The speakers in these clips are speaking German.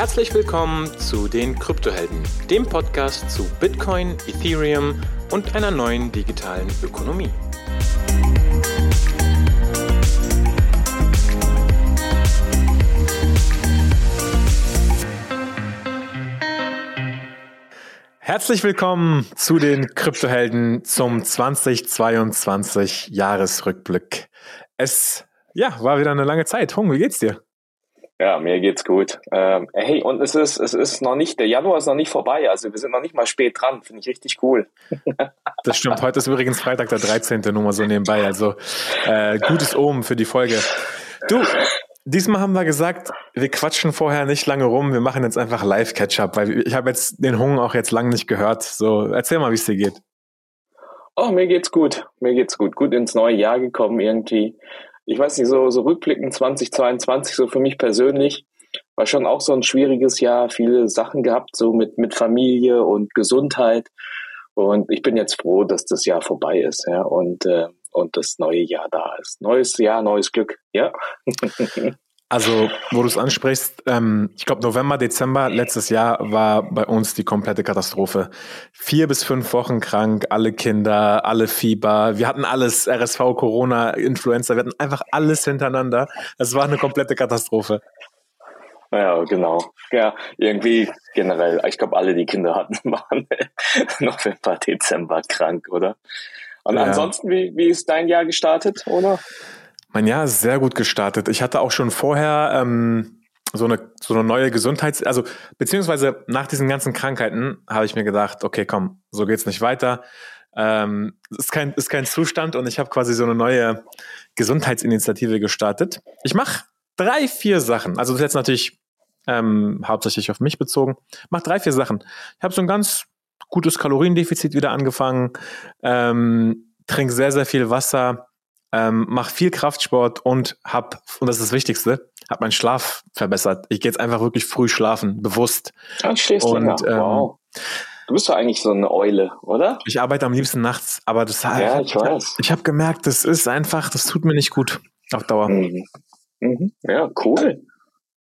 Herzlich willkommen zu den Kryptohelden, dem Podcast zu Bitcoin, Ethereum und einer neuen digitalen Ökonomie. Herzlich willkommen zu den Kryptohelden zum 2022 Jahresrückblick. Es ja, war wieder eine lange Zeit. Hung, wie geht's dir? Ja, mir geht's gut. Ähm, hey, und es ist, es ist noch nicht, der Januar ist noch nicht vorbei, also wir sind noch nicht mal spät dran, finde ich richtig cool. das stimmt, heute ist übrigens Freitag der 13. nur mal so nebenbei, also äh, gutes Omen für die Folge. Du, diesmal haben wir gesagt, wir quatschen vorher nicht lange rum, wir machen jetzt einfach Live-Catch-up, weil ich habe jetzt den Hunger auch jetzt lange nicht gehört. So, erzähl mal, wie es dir geht. Oh, mir geht's gut. Mir geht's gut. Gut ins neue Jahr gekommen irgendwie ich weiß nicht, so, so rückblickend 2022, so für mich persönlich, war schon auch so ein schwieriges Jahr, viele Sachen gehabt, so mit, mit Familie und Gesundheit. Und ich bin jetzt froh, dass das Jahr vorbei ist, ja, und, äh, und das neue Jahr da ist. Neues Jahr, neues Glück, ja. Also, wo du es ansprichst, ähm, ich glaube, November, Dezember letztes Jahr war bei uns die komplette Katastrophe. Vier bis fünf Wochen krank, alle Kinder, alle Fieber. Wir hatten alles, RSV, Corona, Influenza, wir hatten einfach alles hintereinander. Es war eine komplette Katastrophe. Ja, genau. Ja, irgendwie generell, ich glaube, alle, die Kinder hatten, waren November, Dezember krank, oder? Und ja. ansonsten, wie, wie ist dein Jahr gestartet, oder? Mein Jahr ist sehr gut gestartet. Ich hatte auch schon vorher ähm, so eine so eine neue Gesundheits, also beziehungsweise nach diesen ganzen Krankheiten habe ich mir gedacht, okay, komm, so geht's nicht weiter. Ähm, ist kein ist kein Zustand und ich habe quasi so eine neue Gesundheitsinitiative gestartet. Ich mache drei vier Sachen. Also das ist jetzt natürlich ähm, hauptsächlich auf mich bezogen. Mach drei vier Sachen. Ich habe so ein ganz gutes Kaloriendefizit wieder angefangen. Ähm, trink sehr sehr viel Wasser ähm, mache viel Kraftsport und hab, und das ist das Wichtigste, hab meinen Schlaf verbessert. Ich gehe jetzt einfach wirklich früh schlafen, bewusst. Dann du und, ähm, wow. Du bist doch eigentlich so eine Eule, oder? Ich arbeite am liebsten nachts, aber das ja, ich weiß. Ich habe gemerkt, das ist einfach, das tut mir nicht gut auf Dauer. Mhm. Mhm. Ja, cool.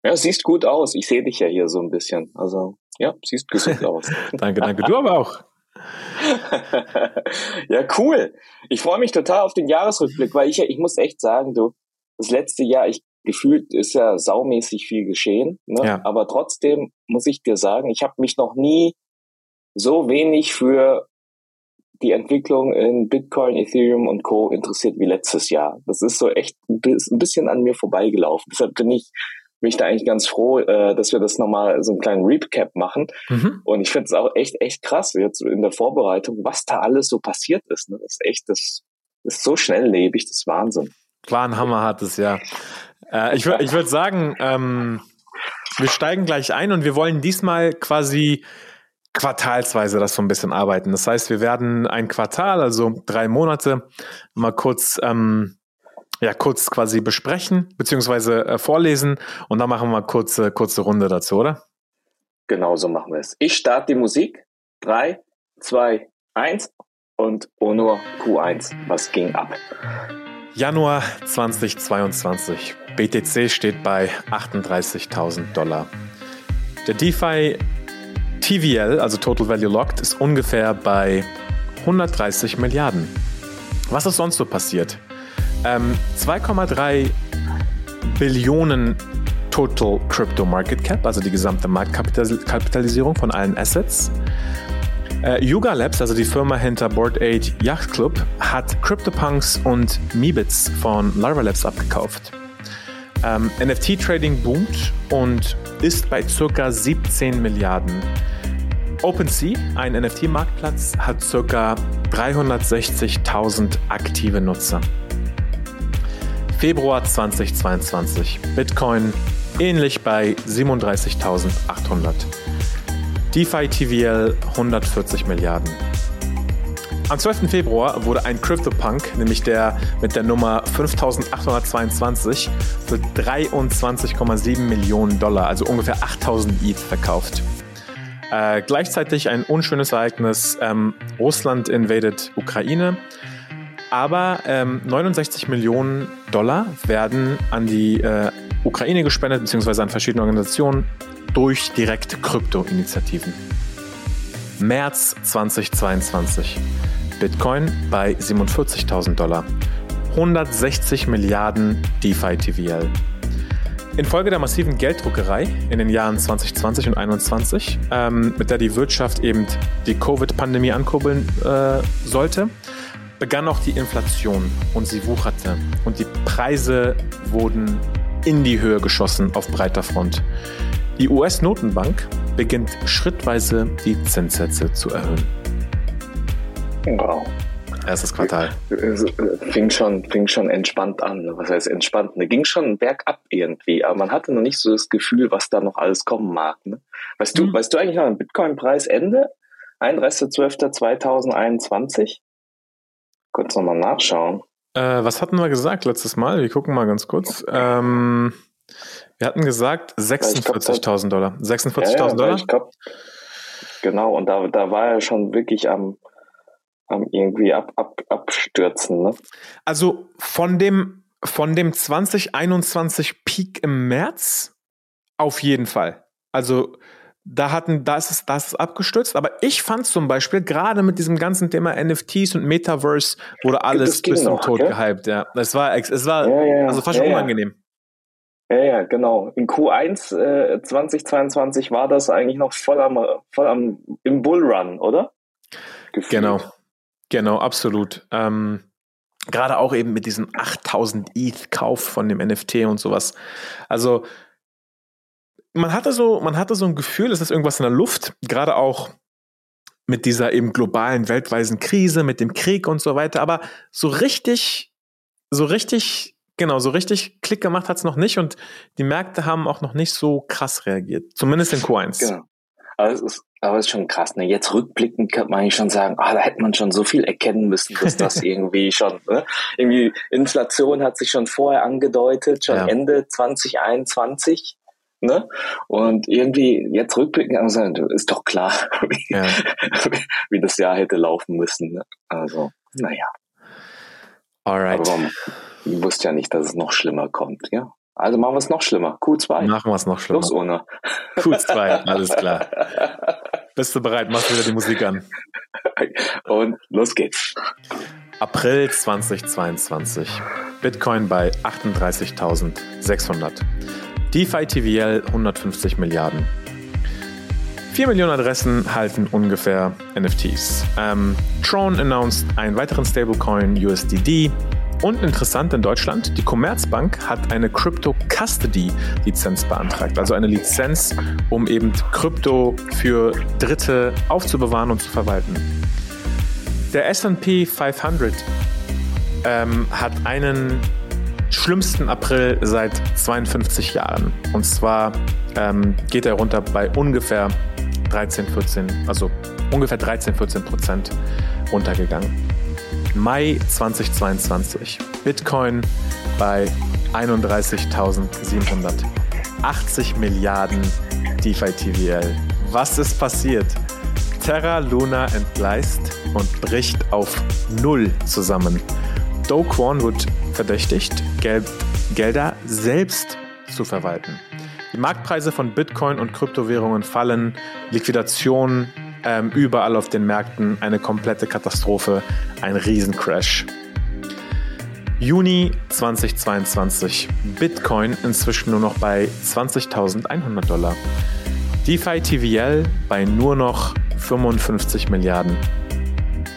Ja, siehst gut aus. Ich sehe dich ja hier so ein bisschen. Also, ja, siehst gesund aus. danke, danke. Du aber auch. ja, cool. Ich freue mich total auf den Jahresrückblick, weil ich, ich muss echt sagen, du, das letzte Jahr, ich gefühlt ist ja saumäßig viel geschehen, ne? Ja. aber trotzdem muss ich dir sagen, ich habe mich noch nie so wenig für die Entwicklung in Bitcoin, Ethereum und Co. interessiert wie letztes Jahr. Das ist so echt ein bisschen an mir vorbeigelaufen. Deshalb bin ich bin ich da eigentlich ganz froh, äh, dass wir das nochmal so einen kleinen Recap machen. Mhm. Und ich finde es auch echt, echt krass, jetzt in der Vorbereitung, was da alles so passiert ist. Ne? Das ist echt, das ist so schnelllebig, das ist Wahnsinn. War ein hammerhartes Jahr. Äh, ich würde ich würd sagen, ähm, wir steigen gleich ein und wir wollen diesmal quasi quartalsweise das so ein bisschen arbeiten. Das heißt, wir werden ein Quartal, also drei Monate, mal kurz ähm, ja, kurz quasi besprechen, beziehungsweise äh, vorlesen und dann machen wir kurze, kurze Runde dazu, oder? Genau so machen wir es. Ich starte die Musik. Drei, zwei, eins und Onur Q1. Was ging ab? Januar 2022. BTC steht bei 38.000 Dollar. Der DeFi TVL, also Total Value Locked, ist ungefähr bei 130 Milliarden. Was ist sonst so passiert? Ähm, 2,3 Billionen Total Crypto Market Cap, also die gesamte Marktkapitalisierung von allen Assets. Äh, Yuga Labs, also die Firma hinter Board 8 Yacht Club, hat CryptoPunks und Meebits von Larva Labs abgekauft. Ähm, NFT-Trading boomt und ist bei ca. 17 Milliarden. OpenSea, ein NFT-Marktplatz, hat ca. 360.000 aktive Nutzer. Februar 2022. Bitcoin ähnlich bei 37.800. DeFi TVL 140 Milliarden. Am 12. Februar wurde ein CryptoPunk, nämlich der mit der Nummer 5822, für 23,7 Millionen Dollar, also ungefähr 8000 ETH, verkauft. Äh, gleichzeitig ein unschönes Ereignis: ähm, Russland invaded Ukraine. Aber ähm, 69 Millionen Dollar werden an die äh, Ukraine gespendet, beziehungsweise an verschiedene Organisationen durch direkte Krypto-Initiativen. März 2022. Bitcoin bei 47.000 Dollar. 160 Milliarden DeFi TVL. Infolge der massiven Gelddruckerei in den Jahren 2020 und 2021, ähm, mit der die Wirtschaft eben die Covid-Pandemie ankurbeln äh, sollte, begann auch die Inflation und sie wucherte und die Preise wurden in die Höhe geschossen auf breiter Front. Die US-Notenbank beginnt schrittweise die Zinssätze zu erhöhen. Wow. Erstes Quartal. Fing schon, fing schon entspannt an. Was heißt entspannt? Ne, ging schon bergab irgendwie, aber man hatte noch nicht so das Gefühl, was da noch alles kommen mag. Ne? Weißt du, mhm. weißt du eigentlich noch ein Bitcoin-Preis Ende? 31.12.2021? Kurz nochmal nachschauen. Äh, was hatten wir gesagt letztes Mal? Wir gucken mal ganz kurz. Ähm, wir hatten gesagt 46.000 Dollar. 46.000 ja, ja, Dollar? Glaub, genau, und da, da war er schon wirklich am, am irgendwie ab, ab, abstürzen. Ne? Also von dem, von dem 2021 Peak im März auf jeden Fall. Also da hatten, da ist es, da ist es abgestürzt. Aber ich fand zum Beispiel gerade mit diesem ganzen Thema NFTs und Metaverse wurde alles bis zum Tod okay? gehypt. Ja, es war, es war ja, ja, also fast ja, unangenehm. Ja, ja, genau. In Q1 äh, 2022 war das eigentlich noch voll am, voll am im Bullrun, oder? Gefühlt. Genau. Genau, absolut. Ähm, Gerade auch eben mit diesem 8000 ETH-Kauf von dem NFT und sowas. Also, man hatte so, man hatte so ein Gefühl, es ist irgendwas in der Luft, gerade auch mit dieser eben globalen, weltweiten Krise, mit dem Krieg und so weiter. Aber so richtig, so richtig, genau, so richtig Klick gemacht hat es noch nicht und die Märkte haben auch noch nicht so krass reagiert. Zumindest in Q1. Genau. Aber es ist, aber es ist schon krass. Ne? Jetzt rückblickend kann man eigentlich schon sagen, ah, da hätte man schon so viel erkennen müssen, dass das irgendwie schon, ne? irgendwie Inflation hat sich schon vorher angedeutet, schon ja. Ende 2021. Ne? Und irgendwie jetzt rückblicken sagen, ist doch klar, wie, ja. wie das Jahr hätte laufen müssen. Ne? Also, naja. Alright. Aber man wusste ja nicht, dass es noch schlimmer kommt, ja. Also machen wir es noch schlimmer. Q2. Machen wir es noch schlimmer. Los ohne. Q2, alles klar. Bist du bereit? Machst du wieder die Musik an. Und los geht's. April 2022. Bitcoin bei 38.600. DeFi TVL 150 Milliarden. 4 Millionen Adressen halten ungefähr NFTs. Ähm, Tron announced einen weiteren Stablecoin USDD. Und interessant in Deutschland, die Commerzbank hat eine Crypto Custody Lizenz beantragt, also eine Lizenz, um eben Krypto für Dritte aufzubewahren und zu verwalten. Der SP 500 ähm, hat einen schlimmsten April seit 52 Jahren. Und zwar ähm, geht er runter bei ungefähr 13, 14, also ungefähr 13, 14 Prozent runtergegangen. Mai 2022. Bitcoin bei 31.700. 80 Milliarden DeFi TVL. Was ist passiert? Terra Luna entgleist und bricht auf Null zusammen. Do wird verdächtigt, Geld, Gelder selbst zu verwalten. Die Marktpreise von Bitcoin und Kryptowährungen fallen, Liquidation ähm, überall auf den Märkten, eine komplette Katastrophe, ein Riesencrash. Juni 2022. Bitcoin inzwischen nur noch bei 20.100 Dollar. DeFi TVL bei nur noch 55 Milliarden.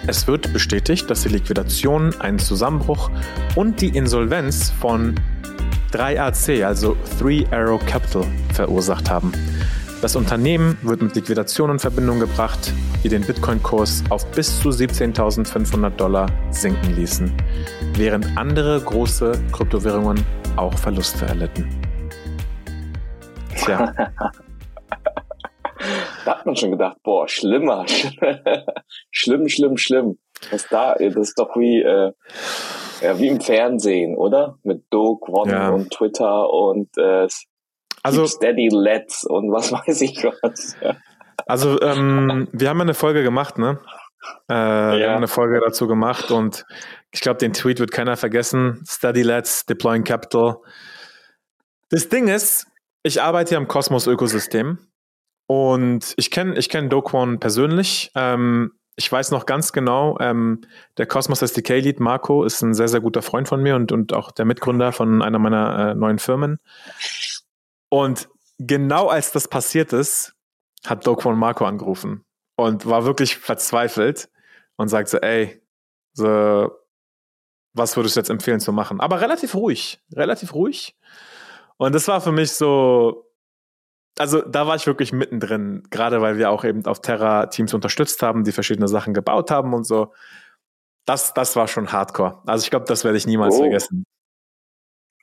Es wird bestätigt, dass die Liquidation einen Zusammenbruch und die Insolvenz von 3AC, also Three Arrow Capital, verursacht haben. Das Unternehmen wird mit Liquidation in Verbindung gebracht, die den Bitcoin-Kurs auf bis zu 17.500 Dollar sinken ließen, während andere große Kryptowährungen auch Verluste erlitten. Tja. da hat man schon gedacht, boah, schlimmer, schlimm, schlimm, schlimm. Das, da, das ist doch wie, äh, ja, wie im Fernsehen, oder? Mit Doug, Ron ja. und Twitter und äh, also, Steady Let's und was weiß ich was. Also, ähm, wir haben eine Folge gemacht, ne? Äh, ja. Wir haben eine Folge dazu gemacht und ich glaube, den Tweet wird keiner vergessen. Steady Let's, Deploying Capital. Das Ding ist, ich arbeite hier im Kosmos-Ökosystem und ich kenne ich kenn Doquan persönlich. Ähm, ich weiß noch ganz genau, ähm, der Cosmos SDK Lead Marco ist ein sehr, sehr guter Freund von mir und, und auch der Mitgründer von einer meiner äh, neuen Firmen. Und genau als das passiert ist, hat Doquan Marco angerufen und war wirklich verzweifelt und sagte, ey, so, was würdest du jetzt empfehlen zu machen? Aber relativ ruhig, relativ ruhig. Und das war für mich so, also da war ich wirklich mittendrin, gerade weil wir auch eben auf Terra Teams unterstützt haben, die verschiedene Sachen gebaut haben und so. Das, das war schon hardcore. Also ich glaube, das werde ich niemals oh. vergessen.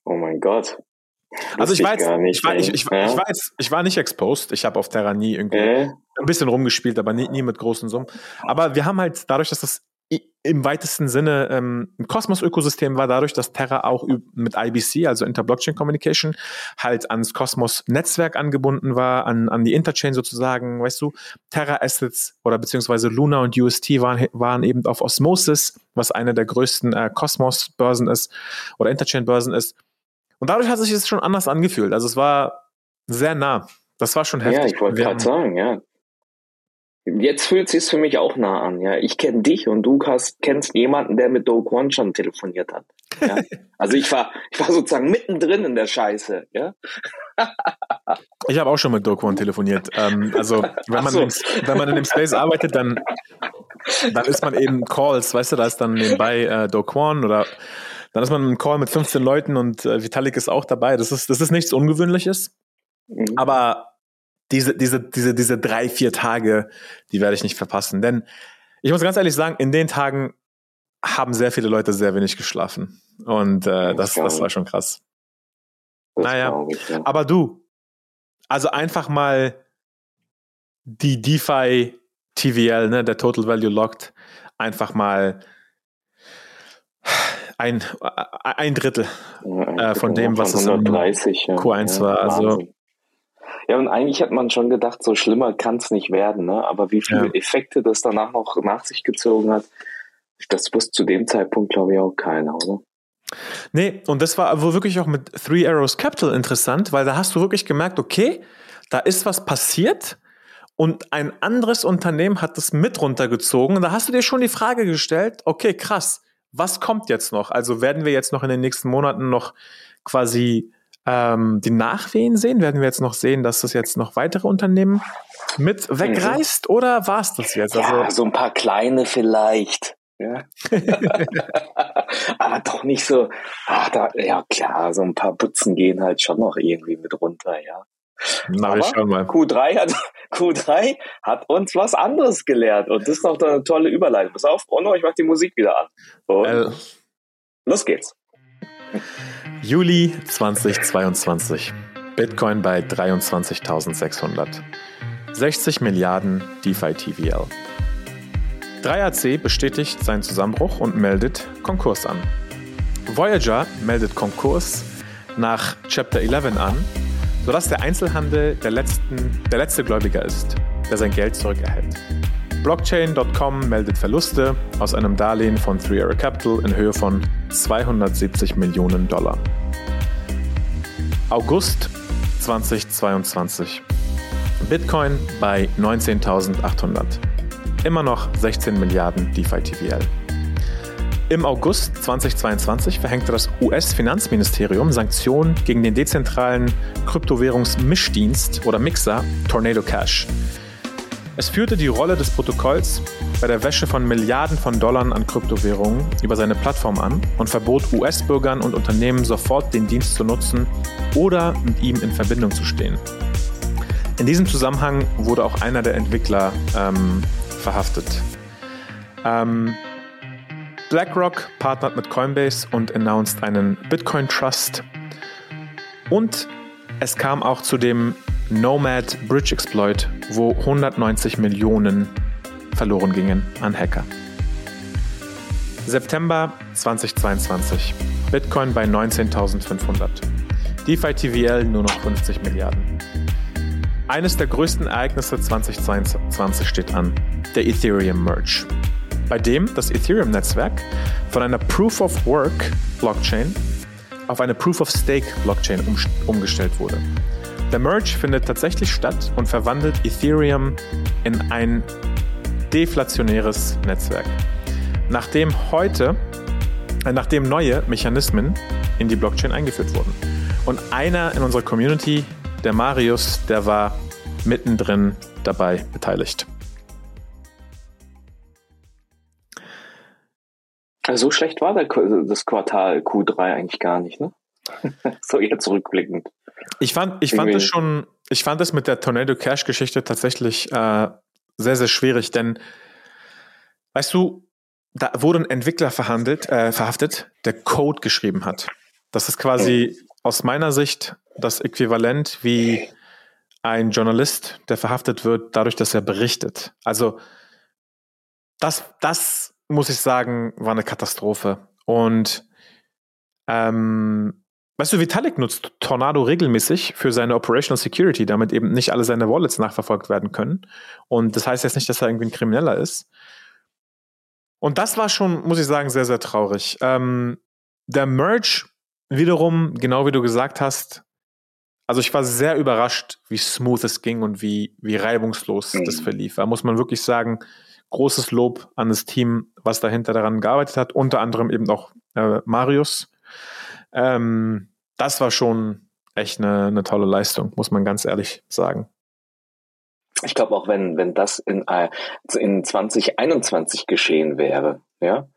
Oh mein Gott. Also ich war, jetzt, ich, war, ich, ich, ja? ich, war jetzt, ich war nicht exposed. Ich habe auf Terra nie irgendwie äh? ein bisschen rumgespielt, aber nie, nie mit großen Summen. Aber wir haben halt dadurch, dass das im weitesten Sinne ähm, ein Kosmos-Ökosystem war dadurch, dass Terra auch mit IBC, also Inter-Blockchain Communication, halt ans Kosmos-Netzwerk angebunden war, an, an die Interchain sozusagen, weißt du, Terra-Assets oder beziehungsweise Luna und UST waren, waren eben auf Osmosis, was eine der größten äh, Kosmos-Börsen ist oder Interchain-Börsen ist. Und dadurch hat sich es schon anders angefühlt. Also es war sehr nah. Das war schon heftig. Ja, ich wollte gerade sagen, ja. Jetzt fühlt es sich für mich auch nah an. Ja, ich kenne dich und du hast, kennst jemanden, der mit Do Kwon schon telefoniert hat. Ja? also ich war, ich war sozusagen mittendrin in der Scheiße. Ja. ich habe auch schon mit Do Kwon telefoniert. Ähm, also wenn man, so. im, wenn man in dem Space arbeitet, dann, dann ist man eben Calls, weißt du, da ist dann nebenbei äh, Do Kwon oder dann ist man im Call mit 15 Leuten und äh, Vitalik ist auch dabei. Das ist, das ist nichts Ungewöhnliches. Mhm. Aber diese, diese, diese, diese drei, vier Tage, die werde ich nicht verpassen. Denn ich muss ganz ehrlich sagen, in den Tagen haben sehr viele Leute sehr wenig geschlafen. Und äh, das, das war schon krass. Das naja, ich, ja. aber du, also einfach mal die DeFi TVL, ne, der Total Value Locked, einfach mal ein, ein Drittel äh, von dem, was es im Q1 war. Also ja, und eigentlich hat man schon gedacht, so schlimmer kann es nicht werden, ne? Aber wie viele ja. Effekte das danach noch nach sich gezogen hat, das wusste zu dem Zeitpunkt, glaube ich, auch keiner, oder? Nee, und das war wohl wirklich auch mit Three Arrows Capital interessant, weil da hast du wirklich gemerkt, okay, da ist was passiert und ein anderes Unternehmen hat das mit runtergezogen. Und da hast du dir schon die Frage gestellt, okay, krass, was kommt jetzt noch? Also werden wir jetzt noch in den nächsten Monaten noch quasi ähm, die Nachwehen sehen? Werden wir jetzt noch sehen, dass das jetzt noch weitere Unternehmen mit wegreißt mhm. oder war es das jetzt? Also, ja, so ein paar kleine vielleicht. Ja. Aber doch nicht so, ach, da, ja klar, so ein paar Putzen gehen halt schon noch irgendwie mit runter, ja. Na, Aber ich mal. Q3 hat, Q3 hat uns was anderes gelehrt und das ist noch eine tolle Überleitung. Pass auf, Ono, ich mach die Musik wieder an. Und äh. Los geht's. Juli 2022. Bitcoin bei 23.600. 60 Milliarden DeFi TVL. 3AC bestätigt seinen Zusammenbruch und meldet Konkurs an. Voyager meldet Konkurs nach Chapter 11 an, sodass der Einzelhandel der, letzten, der letzte Gläubiger ist, der sein Geld zurückerhält. Blockchain.com meldet Verluste aus einem Darlehen von Three Arrow Capital in Höhe von 270 Millionen Dollar. August 2022. Bitcoin bei 19.800. Immer noch 16 Milliarden DeFi TVL. Im August 2022 verhängte das US-Finanzministerium Sanktionen gegen den dezentralen Kryptowährungsmischdienst oder Mixer Tornado Cash es führte die Rolle des Protokolls bei der Wäsche von Milliarden von Dollar an Kryptowährungen über seine Plattform an und verbot US-Bürgern und Unternehmen sofort den Dienst zu nutzen oder mit ihm in Verbindung zu stehen. In diesem Zusammenhang wurde auch einer der Entwickler ähm, verhaftet. Ähm, BlackRock partnert mit Coinbase und announced einen Bitcoin Trust. Und es kam auch zu dem Nomad Bridge Exploit, wo 190 Millionen verloren gingen an Hacker. September 2022. Bitcoin bei 19.500. DeFi TVL nur noch 50 Milliarden. Eines der größten Ereignisse 2022 steht an, der Ethereum Merge, bei dem das Ethereum-Netzwerk von einer Proof of Work Blockchain auf eine Proof of Stake Blockchain um, umgestellt wurde. Der Merge findet tatsächlich statt und verwandelt Ethereum in ein deflationäres Netzwerk. Nachdem heute, äh, nachdem neue Mechanismen in die Blockchain eingeführt wurden. Und einer in unserer Community, der Marius, der war mittendrin dabei beteiligt. So schlecht war das Quartal Q3 eigentlich gar nicht, ne? so jetzt zurückblickend. Ich fand, ich fand es schon, ich fand es mit der Tornado Cash Geschichte tatsächlich äh, sehr, sehr schwierig, denn weißt du, da wurde ein Entwickler verhandelt, äh, verhaftet, der Code geschrieben hat. Das ist quasi aus meiner Sicht das Äquivalent wie ein Journalist, der verhaftet wird, dadurch, dass er berichtet. Also das, das muss ich sagen, war eine Katastrophe. Und ähm, weißt du, Vitalik nutzt Tornado regelmäßig für seine Operational Security, damit eben nicht alle seine Wallets nachverfolgt werden können. Und das heißt jetzt nicht, dass er irgendwie ein Krimineller ist. Und das war schon, muss ich sagen, sehr, sehr traurig. Ähm, der Merge wiederum, genau wie du gesagt hast, also ich war sehr überrascht, wie smooth es ging und wie, wie reibungslos mhm. das verlief. Da muss man wirklich sagen, großes Lob an das Team, was dahinter daran gearbeitet hat, unter anderem eben auch äh, Marius. Ähm, das war schon echt eine, eine tolle Leistung, muss man ganz ehrlich sagen. Ich glaube auch, wenn, wenn das in, äh, in 2021 geschehen wäre, ja,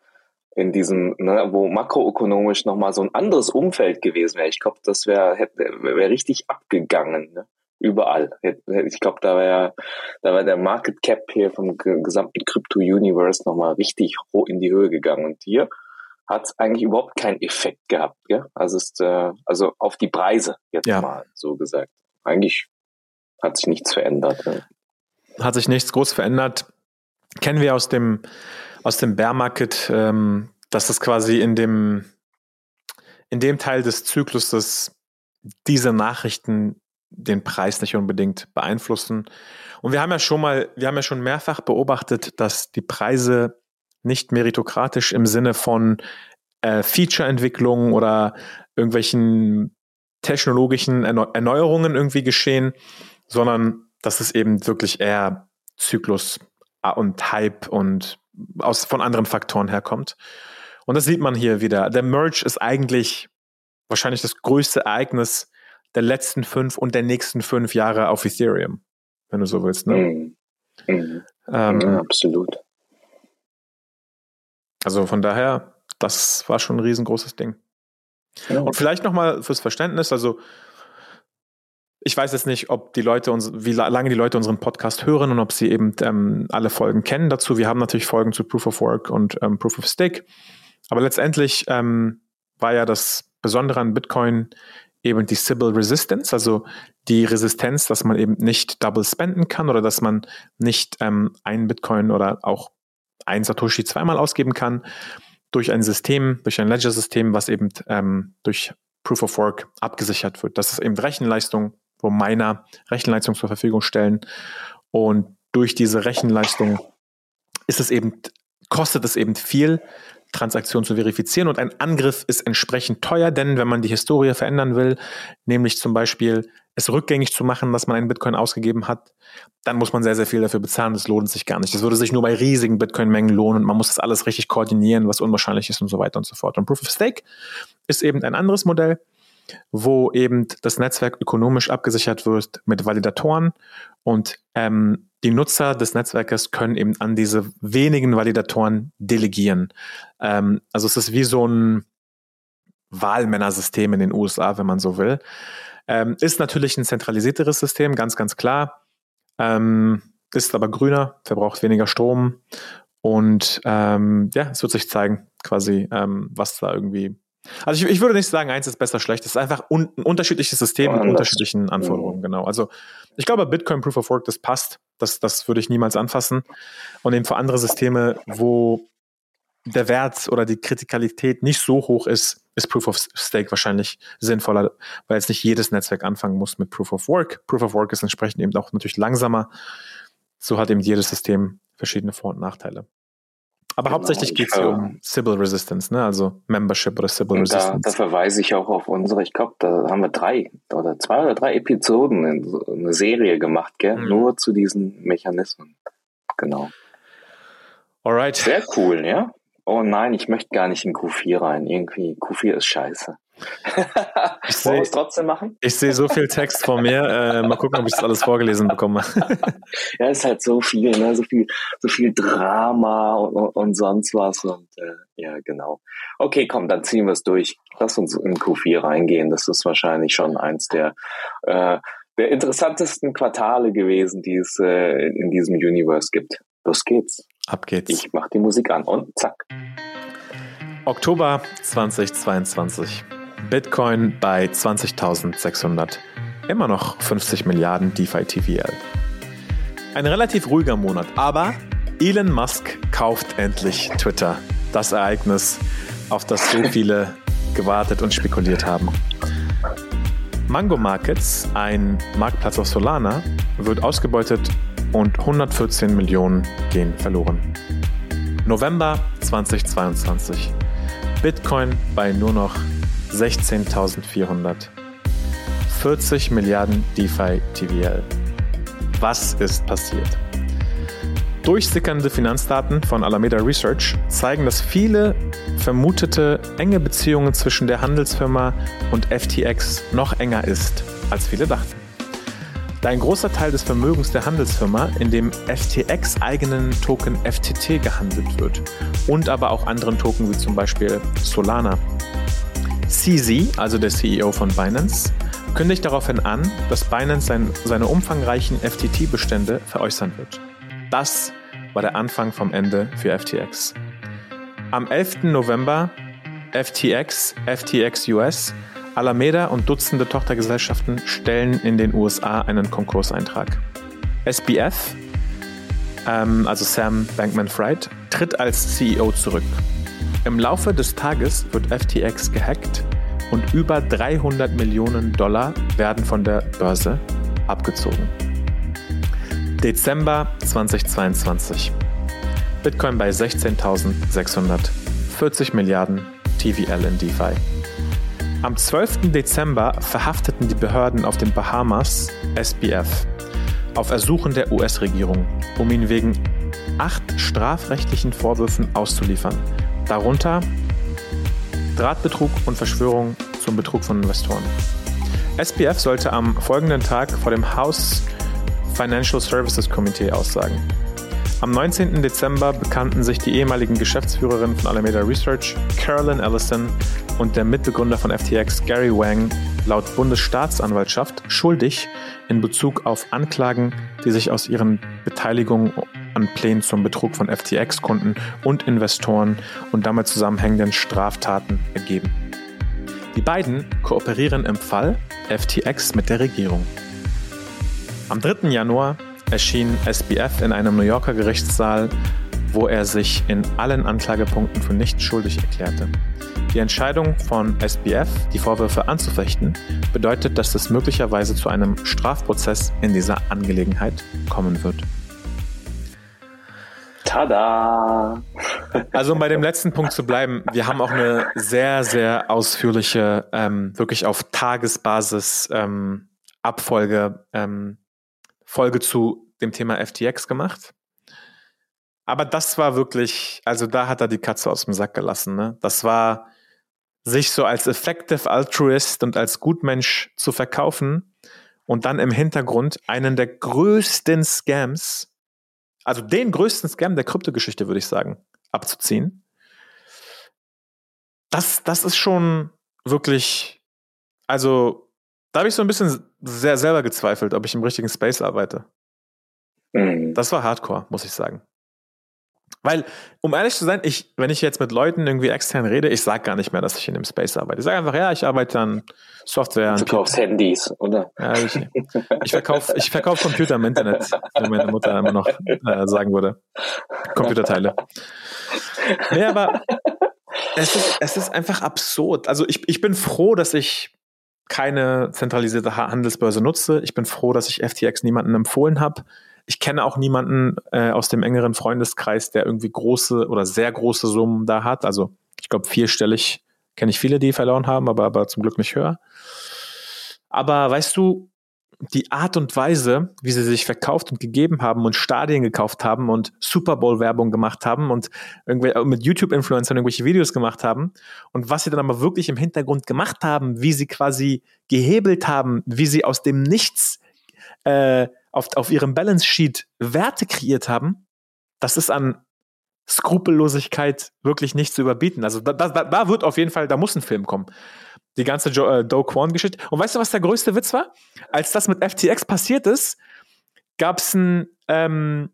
in diesem, ne, wo makroökonomisch nochmal so ein anderes Umfeld gewesen wäre, ich glaube, das wäre wär richtig abgegangen. Ne? überall. Ich glaube, da war da war der Market Cap hier vom gesamten Crypto Universe nochmal richtig hoch in die Höhe gegangen. Und hier hat es eigentlich überhaupt keinen Effekt gehabt. Gell? Also ist äh, also auf die Preise jetzt ja. mal so gesagt. Eigentlich hat sich nichts verändert. Ja. Hat sich nichts groß verändert. Kennen wir aus dem aus dem Bear Market, ähm, dass es quasi in dem in dem Teil des Zykluses diese Nachrichten den Preis nicht unbedingt beeinflussen. Und wir haben ja schon mal, wir haben ja schon mehrfach beobachtet, dass die Preise nicht meritokratisch im Sinne von äh, Feature-Entwicklung oder irgendwelchen technologischen Erneuerungen irgendwie geschehen, sondern dass es eben wirklich eher Zyklus und Hype und aus, von anderen Faktoren herkommt. Und das sieht man hier wieder. Der Merge ist eigentlich wahrscheinlich das größte Ereignis der letzten fünf und der nächsten fünf Jahre auf Ethereum, wenn du so willst. Ne? Mhm. Mhm. Ähm, ja, absolut. Also von daher, das war schon ein riesengroßes Ding. Ja. Und vielleicht nochmal fürs Verständnis, also ich weiß jetzt nicht, ob die Leute uns, wie lange die Leute unseren Podcast hören und ob sie eben ähm, alle Folgen kennen dazu. Wir haben natürlich Folgen zu Proof of Work und ähm, Proof of Stake. Aber letztendlich ähm, war ja das Besondere an Bitcoin eben die Sybil Resistance, also die Resistenz, dass man eben nicht double spenden kann oder dass man nicht ähm, einen Bitcoin oder auch ein Satoshi zweimal ausgeben kann durch ein System, durch ein Ledger-System, was eben ähm, durch Proof of Work abgesichert wird. Das ist eben Rechenleistung, wo Miner Rechenleistung zur Verfügung stellen. Und durch diese Rechenleistung ist es eben, kostet es eben viel, Transaktion zu verifizieren und ein Angriff ist entsprechend teuer, denn wenn man die Historie verändern will, nämlich zum Beispiel es rückgängig zu machen, dass man einen Bitcoin ausgegeben hat, dann muss man sehr, sehr viel dafür bezahlen. Das lohnt sich gar nicht. Das würde sich nur bei riesigen Bitcoin-Mengen lohnen und man muss das alles richtig koordinieren, was unwahrscheinlich ist und so weiter und so fort. Und Proof of Stake ist eben ein anderes Modell, wo eben das Netzwerk ökonomisch abgesichert wird mit Validatoren und ähm, die Nutzer des Netzwerkes können eben an diese wenigen Validatoren delegieren. Ähm, also es ist wie so ein Wahlmännersystem in den USA, wenn man so will. Ähm, ist natürlich ein zentralisierteres System, ganz, ganz klar. Ähm, ist aber grüner, verbraucht weniger Strom und ähm, ja, es wird sich zeigen, quasi, ähm, was da irgendwie also ich, ich, würde nicht sagen, eins ist besser, schlecht. Es ist einfach un, ein unterschiedliches System mit unterschiedlichen Anforderungen, mhm. genau. Also ich glaube, Bitcoin Proof of Work, das passt. Das, das würde ich niemals anfassen. Und eben für andere Systeme, wo der Wert oder die Kritikalität nicht so hoch ist, ist Proof of Stake wahrscheinlich sinnvoller, weil jetzt nicht jedes Netzwerk anfangen muss mit Proof of Work. Proof of Work ist entsprechend eben auch natürlich langsamer. So hat eben jedes System verschiedene Vor- und Nachteile. Aber genau, hauptsächlich geht es hier um Sybil Resistance, ne? also Membership oder Sybil Resistance. Da, da verweise ich auch auf unsere, ich glaube, da haben wir drei oder zwei oder drei Episoden in eine Serie gemacht, gell? Mhm. nur zu diesen Mechanismen. Genau. Alright. Sehr cool, ja? Oh nein, ich möchte gar nicht in Q4 rein. Irgendwie, Q4 ist scheiße. Ich wir es trotzdem machen? Ich sehe so viel Text vor mir. Äh, mal gucken, ob ich das alles vorgelesen bekomme. ja, es ist halt so viel, ne? so viel, so viel Drama und, und sonst was. Und äh, ja, genau. Okay, komm, dann ziehen wir es durch. Lass uns in Q4 reingehen. Das ist wahrscheinlich schon eins der äh, der interessantesten Quartale gewesen, die es äh, in diesem Universe gibt. Los geht's. Ab geht's. Ich mach die Musik an und zack. Oktober 2022. Bitcoin bei 20.600. Immer noch 50 Milliarden DeFi TVL. Ein relativ ruhiger Monat, aber Elon Musk kauft endlich Twitter. Das Ereignis, auf das so viele gewartet und spekuliert haben. Mango Markets, ein Marktplatz auf Solana, wird ausgebeutet und 114 Millionen gehen verloren. November 2022. Bitcoin bei nur noch 16.400. 40 Milliarden DeFi TVL. Was ist passiert? Durchsickernde Finanzdaten von Alameda Research zeigen, dass viele vermutete enge Beziehungen zwischen der Handelsfirma und FTX noch enger ist, als viele dachten. Da ein großer Teil des Vermögens der Handelsfirma in dem FTX eigenen Token FTT gehandelt wird und aber auch anderen Token wie zum Beispiel Solana. CZ, also der CEO von Binance, kündigt daraufhin an, dass Binance sein, seine umfangreichen FTT-Bestände veräußern wird. Das war der Anfang vom Ende für FTX. Am 11. November FTX, FTX US Alameda und Dutzende Tochtergesellschaften stellen in den USA einen Konkurseintrag. SBF, ähm, also Sam Bankman-Fried, tritt als CEO zurück. Im Laufe des Tages wird FTX gehackt und über 300 Millionen Dollar werden von der Börse abgezogen. Dezember 2022. Bitcoin bei 16.600, 40 Milliarden TVL in DeFi. Am 12. Dezember verhafteten die Behörden auf den Bahamas SBF auf Ersuchen der US-Regierung, um ihn wegen acht strafrechtlichen Vorwürfen auszuliefern, darunter Drahtbetrug und Verschwörung zum Betrug von Investoren. SBF sollte am folgenden Tag vor dem House Financial Services Committee aussagen. Am 19. Dezember bekannten sich die ehemaligen Geschäftsführerin von Alameda Research, Carolyn Ellison, und der Mitbegründer von FTX, Gary Wang, laut Bundesstaatsanwaltschaft schuldig in Bezug auf Anklagen, die sich aus ihren Beteiligungen an Plänen zum Betrug von FTX-Kunden und Investoren und damit zusammenhängenden Straftaten ergeben. Die beiden kooperieren im Fall FTX mit der Regierung. Am 3. Januar erschien SBF in einem New Yorker Gerichtssaal, wo er sich in allen Anklagepunkten für nicht schuldig erklärte. Die Entscheidung von SBF, die Vorwürfe anzufechten, bedeutet, dass es möglicherweise zu einem Strafprozess in dieser Angelegenheit kommen wird. Tada! Also um bei dem letzten Punkt zu bleiben, wir haben auch eine sehr, sehr ausführliche, ähm, wirklich auf Tagesbasis ähm, Abfolge ähm, Folge zu dem Thema FTX gemacht. Aber das war wirklich, also da hat er die Katze aus dem Sack gelassen. Ne? Das war sich so als Effective Altruist und als Gutmensch zu verkaufen und dann im Hintergrund einen der größten Scams, also den größten Scam der Kryptogeschichte, würde ich sagen, abzuziehen. Das, das ist schon wirklich, also da habe ich so ein bisschen sehr selber gezweifelt, ob ich im richtigen Space arbeite. Mhm. Das war Hardcore, muss ich sagen. Weil, um ehrlich zu sein, ich, wenn ich jetzt mit Leuten irgendwie extern rede, ich sage gar nicht mehr, dass ich in dem Space arbeite. Ich sage einfach, ja, ich arbeite an Software. Du verkaufst Handys, oder? Ja, ich, ich verkaufe ich verkauf Computer im Internet, wie meine Mutter immer noch äh, sagen würde. Computerteile. Nee, aber es ist, es ist einfach absurd. Also ich, ich bin froh, dass ich keine zentralisierte Handelsbörse nutze. Ich bin froh, dass ich FTX niemandem empfohlen habe. Ich kenne auch niemanden äh, aus dem engeren Freundeskreis, der irgendwie große oder sehr große Summen da hat. Also ich glaube, vierstellig kenne ich viele, die verloren haben, aber, aber zum Glück nicht höher. Aber weißt du, die Art und Weise, wie sie sich verkauft und gegeben haben und Stadien gekauft haben und Super Bowl Werbung gemacht haben und irgendwie mit YouTube Influencern irgendwelche Videos gemacht haben und was sie dann aber wirklich im Hintergrund gemacht haben, wie sie quasi gehebelt haben, wie sie aus dem Nichts äh, auf, auf ihrem Balance Sheet Werte kreiert haben, das ist an Skrupellosigkeit wirklich nicht zu überbieten. Also da, da, da wird auf jeden Fall, da muss ein Film kommen. Die ganze jo äh, Do Kwon-Geschichte. Und weißt du, was der größte Witz war? Als das mit FTX passiert ist, gab es ein, ähm,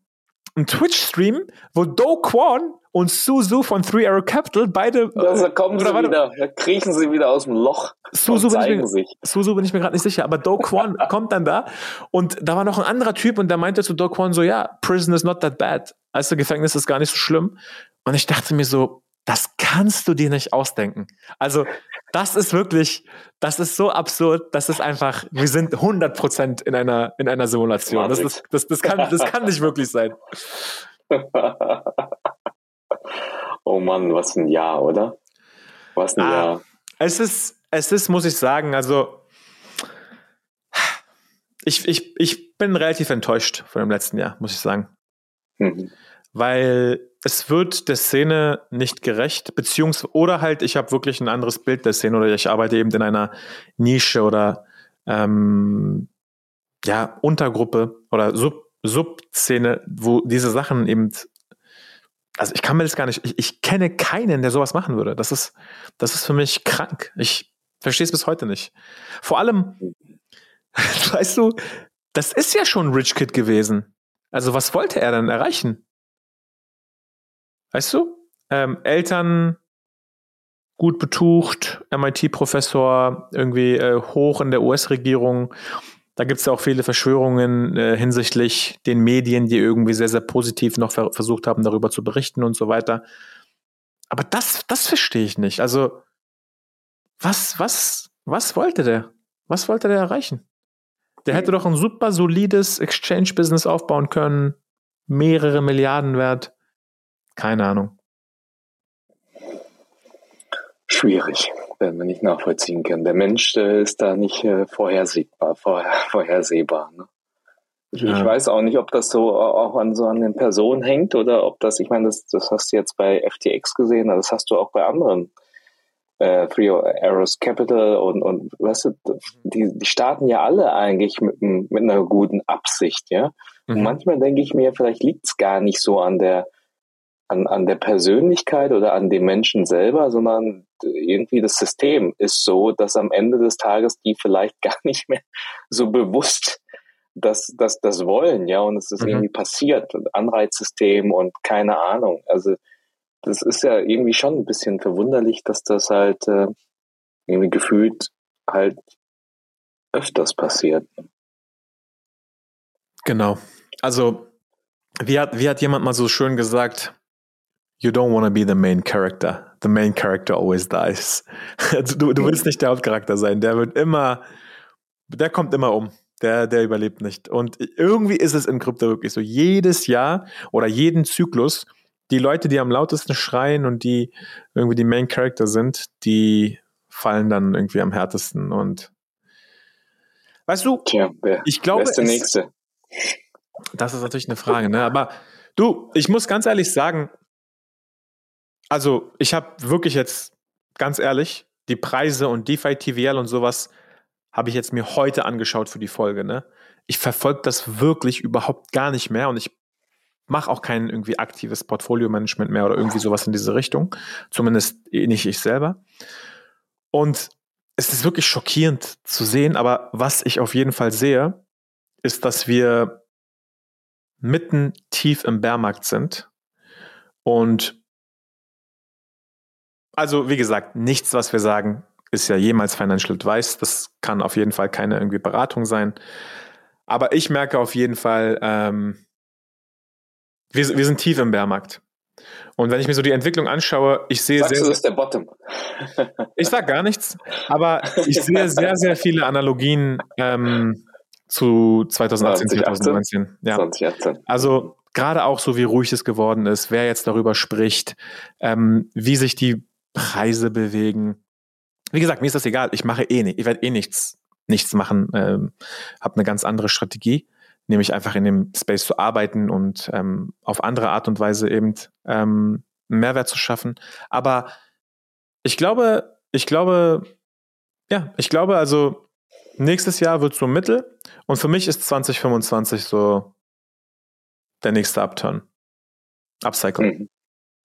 einen Twitch-Stream, wo Do Kwon und Suzu von Three Arrow Capital beide. Da kommen sie wieder, da kriechen sie wieder aus dem Loch. Suzu bin, ich mir, sich. Suzu bin ich mir gerade nicht sicher, aber Do Kwon kommt dann da und da war noch ein anderer Typ und der meinte zu Do Kwon so, ja, Prison is not that bad. Also Gefängnis ist gar nicht so schlimm. Und ich dachte mir so, das kannst du dir nicht ausdenken. Also, das ist wirklich, das ist so absurd, das ist einfach, wir sind 100% in einer, in einer Simulation. Das, ist, das, das, kann, das kann nicht wirklich sein. oh Mann, was ein Jahr, oder? Was ein ah, Jahr. Es ist, es ist, muss ich sagen, also, ich, ich, ich bin relativ enttäuscht von dem letzten Jahr, muss ich sagen. Mhm. Weil es wird der Szene nicht gerecht, beziehungsweise, oder halt, ich habe wirklich ein anderes Bild der Szene oder ich arbeite eben in einer Nische oder ähm, ja, Untergruppe oder Sub, Subszene, wo diese Sachen eben, also ich kann mir das gar nicht, ich, ich kenne keinen, der sowas machen würde. Das ist, das ist für mich krank. Ich verstehe es bis heute nicht. Vor allem, weißt du, das ist ja schon Rich Kid gewesen. Also was wollte er dann erreichen? Weißt du? Ähm, Eltern gut betucht, MIT-Professor, irgendwie äh, hoch in der US-Regierung. Da gibt es ja auch viele Verschwörungen äh, hinsichtlich den Medien, die irgendwie sehr, sehr positiv noch ver versucht haben, darüber zu berichten und so weiter. Aber das, das verstehe ich nicht. Also, was, was, was wollte der? Was wollte der erreichen? Der hätte doch ein super solides Exchange-Business aufbauen können, mehrere Milliarden wert. Keine Ahnung. Schwierig, wenn man nicht nachvollziehen kann. Der Mensch äh, ist da nicht äh, vorhersehbar, vorher, vorhersehbar. Ne? Ich, ja. ich, weiß auch nicht, ob das so auch an so an den Personen hängt oder ob das, ich meine, das, das hast du jetzt bei FTX gesehen, das hast du auch bei anderen äh, Three Arrows Capital und, und weißt du, die, die starten ja alle eigentlich mit, mit einer guten Absicht, ja. Mhm. Und manchmal denke ich mir, vielleicht liegt es gar nicht so an der an, an der Persönlichkeit oder an dem Menschen selber, sondern irgendwie das System ist so, dass am Ende des Tages die vielleicht gar nicht mehr so bewusst das, das, das wollen, ja, und es ist mhm. irgendwie passiert, Anreizsystem und keine Ahnung. Also das ist ja irgendwie schon ein bisschen verwunderlich, dass das halt äh, irgendwie gefühlt halt öfters passiert. Genau. Also, wie hat, wie hat jemand mal so schön gesagt, you don't want to be the main character. The main character always dies. du, du willst nicht der Hauptcharakter sein. Der wird immer, der kommt immer um. Der, der überlebt nicht. Und irgendwie ist es in Krypto wirklich so. Jedes Jahr oder jeden Zyklus, die Leute, die am lautesten schreien und die irgendwie die Main Character sind, die fallen dann irgendwie am härtesten. Und weißt du, Tja, wer, ich glaube. Wer ist der Nächste? Das ist natürlich eine Frage, ne? Aber du, ich muss ganz ehrlich sagen, also ich habe wirklich jetzt, ganz ehrlich, die Preise und DeFi TVL und sowas habe ich jetzt mir heute angeschaut für die Folge. Ne? Ich verfolge das wirklich überhaupt gar nicht mehr und ich mache auch kein irgendwie aktives Portfolio-Management mehr oder irgendwie sowas in diese Richtung. Zumindest nicht ich selber. Und es ist wirklich schockierend zu sehen, aber was ich auf jeden Fall sehe, ist, dass wir mitten tief im Bärmarkt sind und also, wie gesagt, nichts, was wir sagen, ist ja jemals Financial Advice. Das kann auf jeden Fall keine irgendwie Beratung sein. Aber ich merke auf jeden Fall, ähm, wir, wir sind tief im Bärmarkt. Und wenn ich mir so die Entwicklung anschaue, ich sehe Sagst sehr. Du, das ist der Bottom. ich sage gar nichts, aber ich sehe sehr, sehr viele Analogien ähm, zu 2018, 2019. Ja. 2018. Also gerade auch so, wie ruhig es geworden ist, wer jetzt darüber spricht, ähm, wie sich die Preise bewegen. Wie gesagt, mir ist das egal. Ich mache eh nicht. Ich werde eh nichts, nichts machen. Ähm, habe eine ganz andere Strategie, nämlich einfach in dem Space zu arbeiten und ähm, auf andere Art und Weise eben ähm, Mehrwert zu schaffen. Aber ich glaube, ich glaube, ja, ich glaube also, nächstes Jahr wird so Mittel und für mich ist 2025 so der nächste Upturn. Upcycle.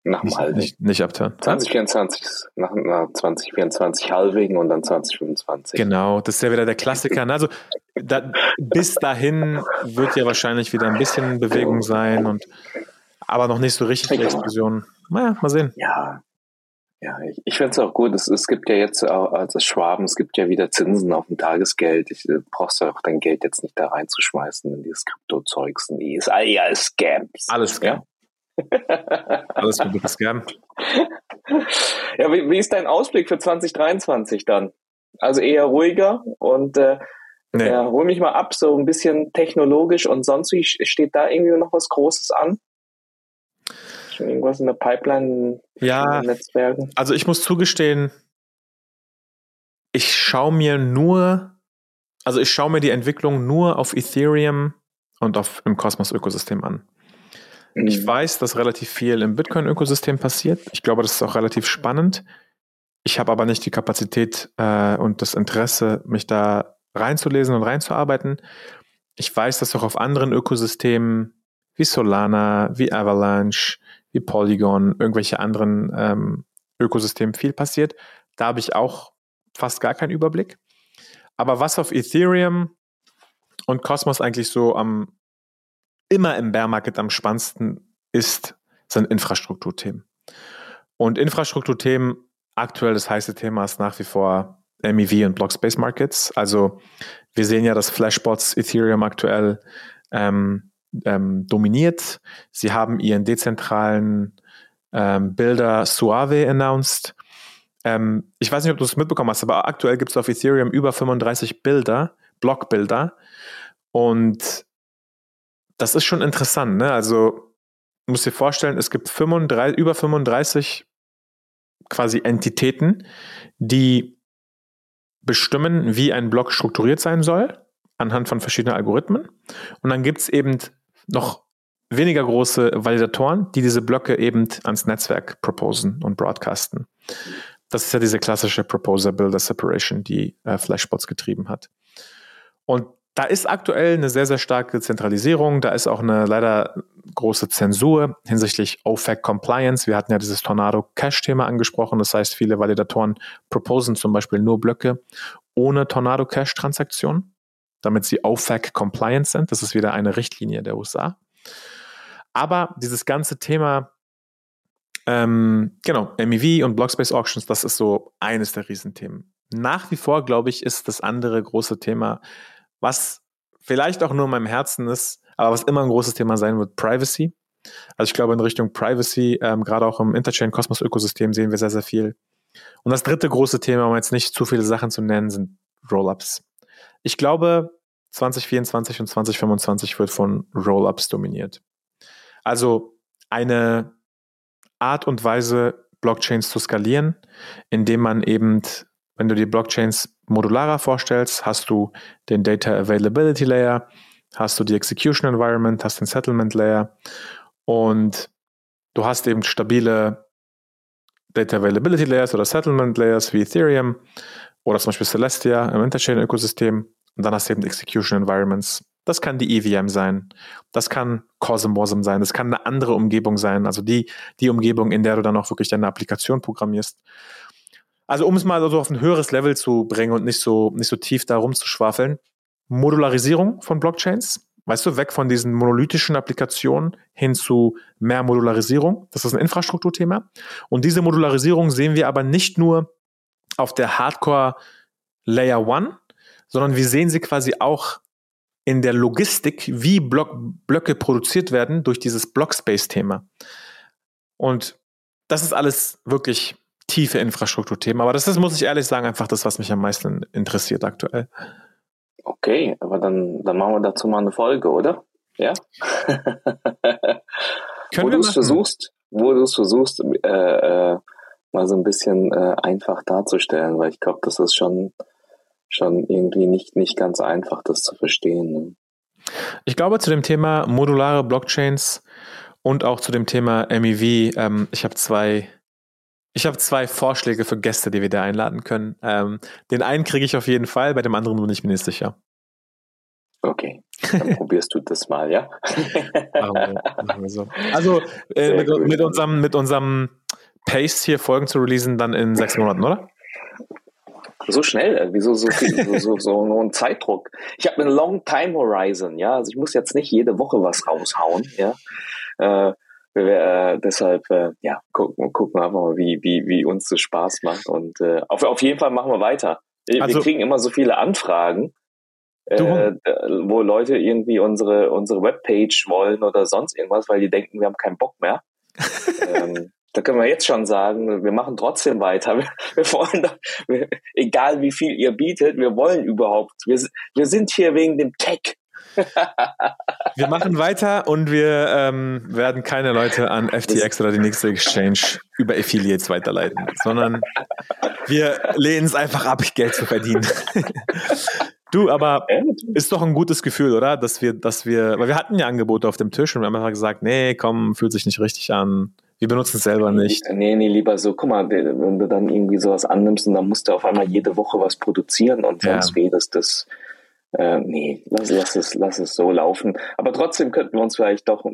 Nach dem Halving. Nicht, nicht Upturn. 2024, nach, nach 2024 Halving und dann 2025. Genau, das ist ja wieder der Klassiker. Also da, bis dahin wird ja wahrscheinlich wieder ein bisschen Bewegung sein und aber noch nicht so richtig die Explosion. Naja, mal sehen. Ja, ja, ich, ich finde es auch gut. Es, es gibt ja jetzt auch als Schwaben, es gibt ja wieder Zinsen auf dem Tagesgeld. Ich äh, brauchst ja auch dein Geld jetzt nicht da reinzuschmeißen in dieses Krypto-Zeugs. Nee, ist all ja Scams. Alles Scam. Ja? Alles für Scam. Ja, wie, wie ist dein Ausblick für 2023 dann? Also eher ruhiger und äh, nee. ja, hol mich mal ab, so ein bisschen technologisch und sonst wie steht da irgendwie noch was Großes an? schon irgendwas in der Pipeline? Ja, Netzwerken? also ich muss zugestehen, ich schaue mir nur, also ich schaue mir die Entwicklung nur auf Ethereum und auf im Cosmos-Ökosystem an. Mhm. Ich weiß, dass relativ viel im Bitcoin-Ökosystem passiert. Ich glaube, das ist auch relativ spannend. Ich habe aber nicht die Kapazität äh, und das Interesse, mich da reinzulesen und reinzuarbeiten. Ich weiß, dass auch auf anderen Ökosystemen wie Solana, wie Avalanche, wie Polygon, irgendwelche anderen ähm, Ökosystemen viel passiert. Da habe ich auch fast gar keinen Überblick. Aber was auf Ethereum und Cosmos eigentlich so am immer im Bear Market am spannendsten ist, sind Infrastrukturthemen. Und Infrastrukturthemen, aktuell das heiße Thema ist nach wie vor MEV und Block Space Markets. Also wir sehen ja, dass Flashbots Ethereum aktuell ähm, ähm, dominiert. Sie haben ihren dezentralen ähm, Builder Suave announced. Ähm, ich weiß nicht, ob du es mitbekommen hast, aber aktuell gibt es auf Ethereum über 35 Bilder, Blockbilder. Und das ist schon interessant. Ne? Also, du musst dir vorstellen, es gibt 35, über 35 quasi Entitäten, die bestimmen, wie ein Block strukturiert sein soll, anhand von verschiedenen Algorithmen. Und dann gibt es eben noch weniger große Validatoren, die diese Blöcke eben ans Netzwerk proposen und broadcasten. Das ist ja diese klassische Proposer-Builder-Separation, die äh, Flashbots getrieben hat. Und da ist aktuell eine sehr, sehr starke Zentralisierung. Da ist auch eine leider große Zensur hinsichtlich OFAC Compliance. Wir hatten ja dieses Tornado Cache-Thema angesprochen. Das heißt, viele Validatoren proposen zum Beispiel nur Blöcke ohne Tornado Cache-Transaktionen damit sie OFAC compliant sind. Das ist wieder eine Richtlinie der USA. Aber dieses ganze Thema, ähm, genau, MEV und Blockspace Auctions, das ist so eines der Riesenthemen. Nach wie vor, glaube ich, ist das andere große Thema, was vielleicht auch nur in meinem Herzen ist, aber was immer ein großes Thema sein wird, Privacy. Also ich glaube, in Richtung Privacy, ähm, gerade auch im Interchain-Kosmos-Ökosystem sehen wir sehr, sehr viel. Und das dritte große Thema, um jetzt nicht zu viele Sachen zu nennen, sind Rollups. Ich glaube, 2024 und 2025 wird von Rollups dominiert. Also eine Art und Weise, Blockchains zu skalieren, indem man eben, wenn du die Blockchains modularer vorstellst, hast du den Data Availability Layer, hast du die Execution Environment, hast den Settlement Layer und du hast eben stabile Data Availability Layers oder Settlement Layers wie Ethereum oder zum Beispiel Celestia im Interchain-Ökosystem. Und dann hast du eben Execution Environments. Das kann die EVM sein. Das kann Cosmosm sein. Das kann eine andere Umgebung sein. Also die, die Umgebung, in der du dann auch wirklich deine Applikation programmierst. Also um es mal so auf ein höheres Level zu bringen und nicht so, nicht so tief da rumzuschwafeln. Modularisierung von Blockchains. Weißt du, weg von diesen monolithischen Applikationen hin zu mehr Modularisierung. Das ist ein Infrastrukturthema. Und diese Modularisierung sehen wir aber nicht nur auf der Hardcore Layer One, sondern wir sehen sie quasi auch in der Logistik, wie Block, Blöcke produziert werden durch dieses Blockspace-Thema. Und das ist alles wirklich tiefe Infrastrukturthemen. Aber das ist, muss ich ehrlich sagen, einfach das, was mich am meisten interessiert aktuell. Okay, aber dann, dann machen wir dazu mal eine Folge, oder? Ja? wo du es versuchst, wo du es versuchst, äh, äh, mal so ein bisschen äh, einfach darzustellen, weil ich glaube, das ist schon, schon irgendwie nicht, nicht ganz einfach, das zu verstehen. Ne? Ich glaube, zu dem Thema modulare Blockchains und auch zu dem Thema MEV, ähm, ich habe zwei, ich habe zwei Vorschläge für Gäste, die wir da einladen können. Ähm, den einen kriege ich auf jeden Fall, bei dem anderen bin ich mir nicht sicher. Okay, dann probierst du das mal, ja? machen wir, machen wir so. Also äh, mit, mit, unserem, mit unserem Pace hier Folgen zu releasen, dann in sechs Monaten, oder? So schnell, wieso so, so, so, so, so ein Zeitdruck? Ich habe einen Long Time Horizon, ja. Also ich muss jetzt nicht jede Woche was raushauen, ja. Äh, äh, deshalb, äh, ja, gucken, gucken wir mal, wie, wie, wie uns das Spaß macht. Und äh, auf, auf jeden Fall machen wir weiter. Wir also, kriegen immer so viele Anfragen, äh, wo Leute irgendwie unsere, unsere Webpage wollen oder sonst irgendwas, weil die denken, wir haben keinen Bock mehr. ähm, da können wir jetzt schon sagen, wir machen trotzdem weiter. Wir, wir wollen, da, wir, egal wie viel ihr bietet, wir wollen überhaupt. Wir, wir sind hier wegen dem Tech. Wir machen weiter und wir ähm, werden keine Leute an FTX oder die nächste Exchange über Affiliates weiterleiten, sondern wir lehnen es einfach ab, Geld zu verdienen. Du, aber ist doch ein gutes Gefühl, oder? Dass wir, dass wir, weil wir hatten ja Angebote auf dem Tisch und wir haben einfach gesagt, nee, komm, fühlt sich nicht richtig an. Wir benutzen es selber nicht. Nee, nee, lieber so, guck mal, wenn du dann irgendwie sowas annimmst und dann musst du auf einmal jede Woche was produzieren und sonst ja. wie, das, das, äh, nee, lass, lass, es, lass es so laufen. Aber trotzdem könnten wir uns vielleicht doch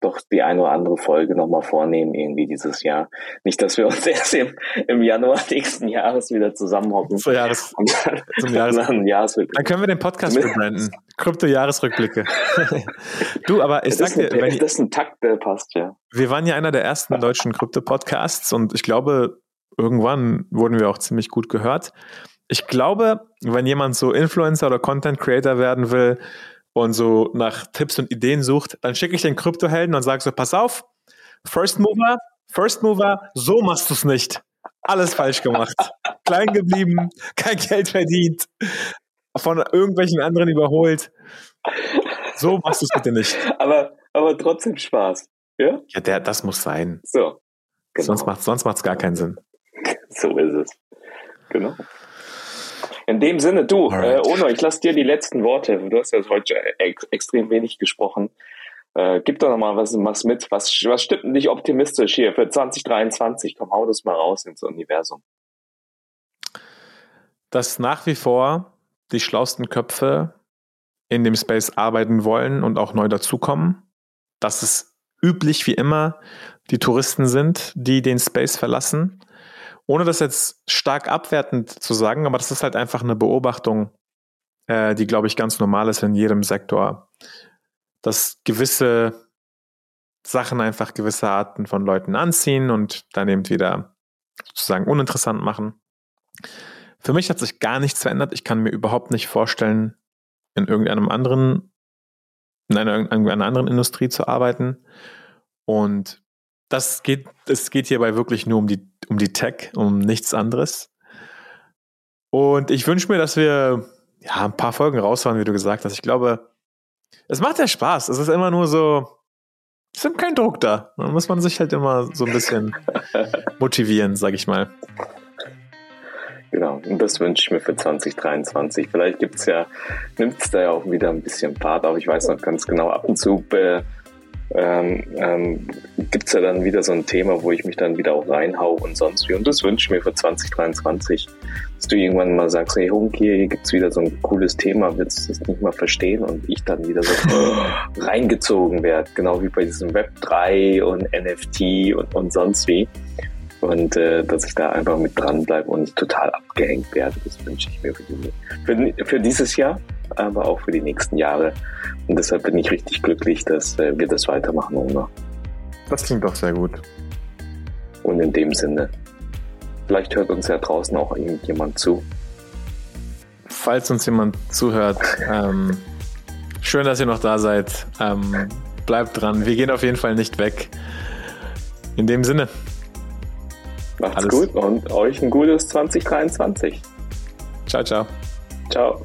doch die eine oder andere Folge nochmal vornehmen, irgendwie dieses Jahr. Nicht, dass wir uns erst im, im Januar nächsten Jahres wieder zusammenhocken. Zum Jahres, dann, zum Jahres, dann, dann können wir den Podcast beblenden. Krypto-Jahresrückblicke. du, aber ich sag dir, wenn das ist ein Takt, der passt, ja. Wir waren ja einer der ersten deutschen Krypto-Podcasts und ich glaube, irgendwann wurden wir auch ziemlich gut gehört. Ich glaube, wenn jemand so Influencer oder Content Creator werden will, und so nach Tipps und Ideen sucht, dann schicke ich den Kryptohelden und sage so, pass auf, First Mover, First Mover, so machst du es nicht. Alles falsch gemacht. Klein geblieben, kein Geld verdient, von irgendwelchen anderen überholt. So machst du es bitte nicht. Aber, aber trotzdem Spaß. Ja, ja der, das muss sein. So. Genau. Sonst macht es sonst gar keinen Sinn. So ist es. Genau. In dem Sinne, du, äh, Ono, ich lasse dir die letzten Worte. Du hast ja heute ex extrem wenig gesprochen. Äh, gib doch nochmal was, was mit. Was, was stimmt dich optimistisch hier für 2023? Komm, hau das mal raus ins Universum. Dass nach wie vor die schlausten Köpfe in dem Space arbeiten wollen und auch neu dazukommen. Dass es üblich wie immer die Touristen sind, die den Space verlassen ohne das jetzt stark abwertend zu sagen, aber das ist halt einfach eine Beobachtung, äh, die, glaube ich, ganz normal ist in jedem Sektor, dass gewisse Sachen einfach gewisse Arten von Leuten anziehen und dann eben wieder sozusagen uninteressant machen. Für mich hat sich gar nichts verändert. Ich kann mir überhaupt nicht vorstellen, in irgendeinem anderen, in einer, in einer anderen Industrie zu arbeiten. Und das geht, es geht hierbei wirklich nur um die, um die Tech, um nichts anderes. Und ich wünsche mir, dass wir ja ein paar Folgen raushauen, wie du gesagt hast. Ich glaube, es macht ja Spaß. Es ist immer nur so, es ist kein Druck da. Da muss man sich halt immer so ein bisschen motivieren, sag ich mal. Genau, und das wünsche ich mir für 2023. Vielleicht gibt es ja, nimmt es da ja auch wieder ein bisschen Fahrt, aber ich weiß noch ganz genau, ab und zu äh, ähm, ähm, gibt es ja dann wieder so ein Thema, wo ich mich dann wieder auch reinhau und sonst wie. Und das wünsche ich mir für 2023, dass du irgendwann mal sagst, hey Hunky, hier gibt es wieder so ein cooles Thema, willst du das nicht mal verstehen? Und ich dann wieder so reingezogen werde, genau wie bei diesem Web 3 und NFT und, und sonst wie. Und äh, dass ich da einfach mit dranbleibe und nicht total abgehängt werde, das wünsche ich mir für, die, für, für dieses Jahr aber auch für die nächsten Jahre. Und deshalb bin ich richtig glücklich, dass äh, wir das weitermachen, Oma. Das klingt doch sehr gut. Und in dem Sinne, vielleicht hört uns ja draußen auch irgendjemand zu. Falls uns jemand zuhört, ähm, schön, dass ihr noch da seid. Ähm, bleibt dran. Wir gehen auf jeden Fall nicht weg. In dem Sinne. Macht's Alles. gut und euch ein gutes 2023. Ciao, ciao. Ciao.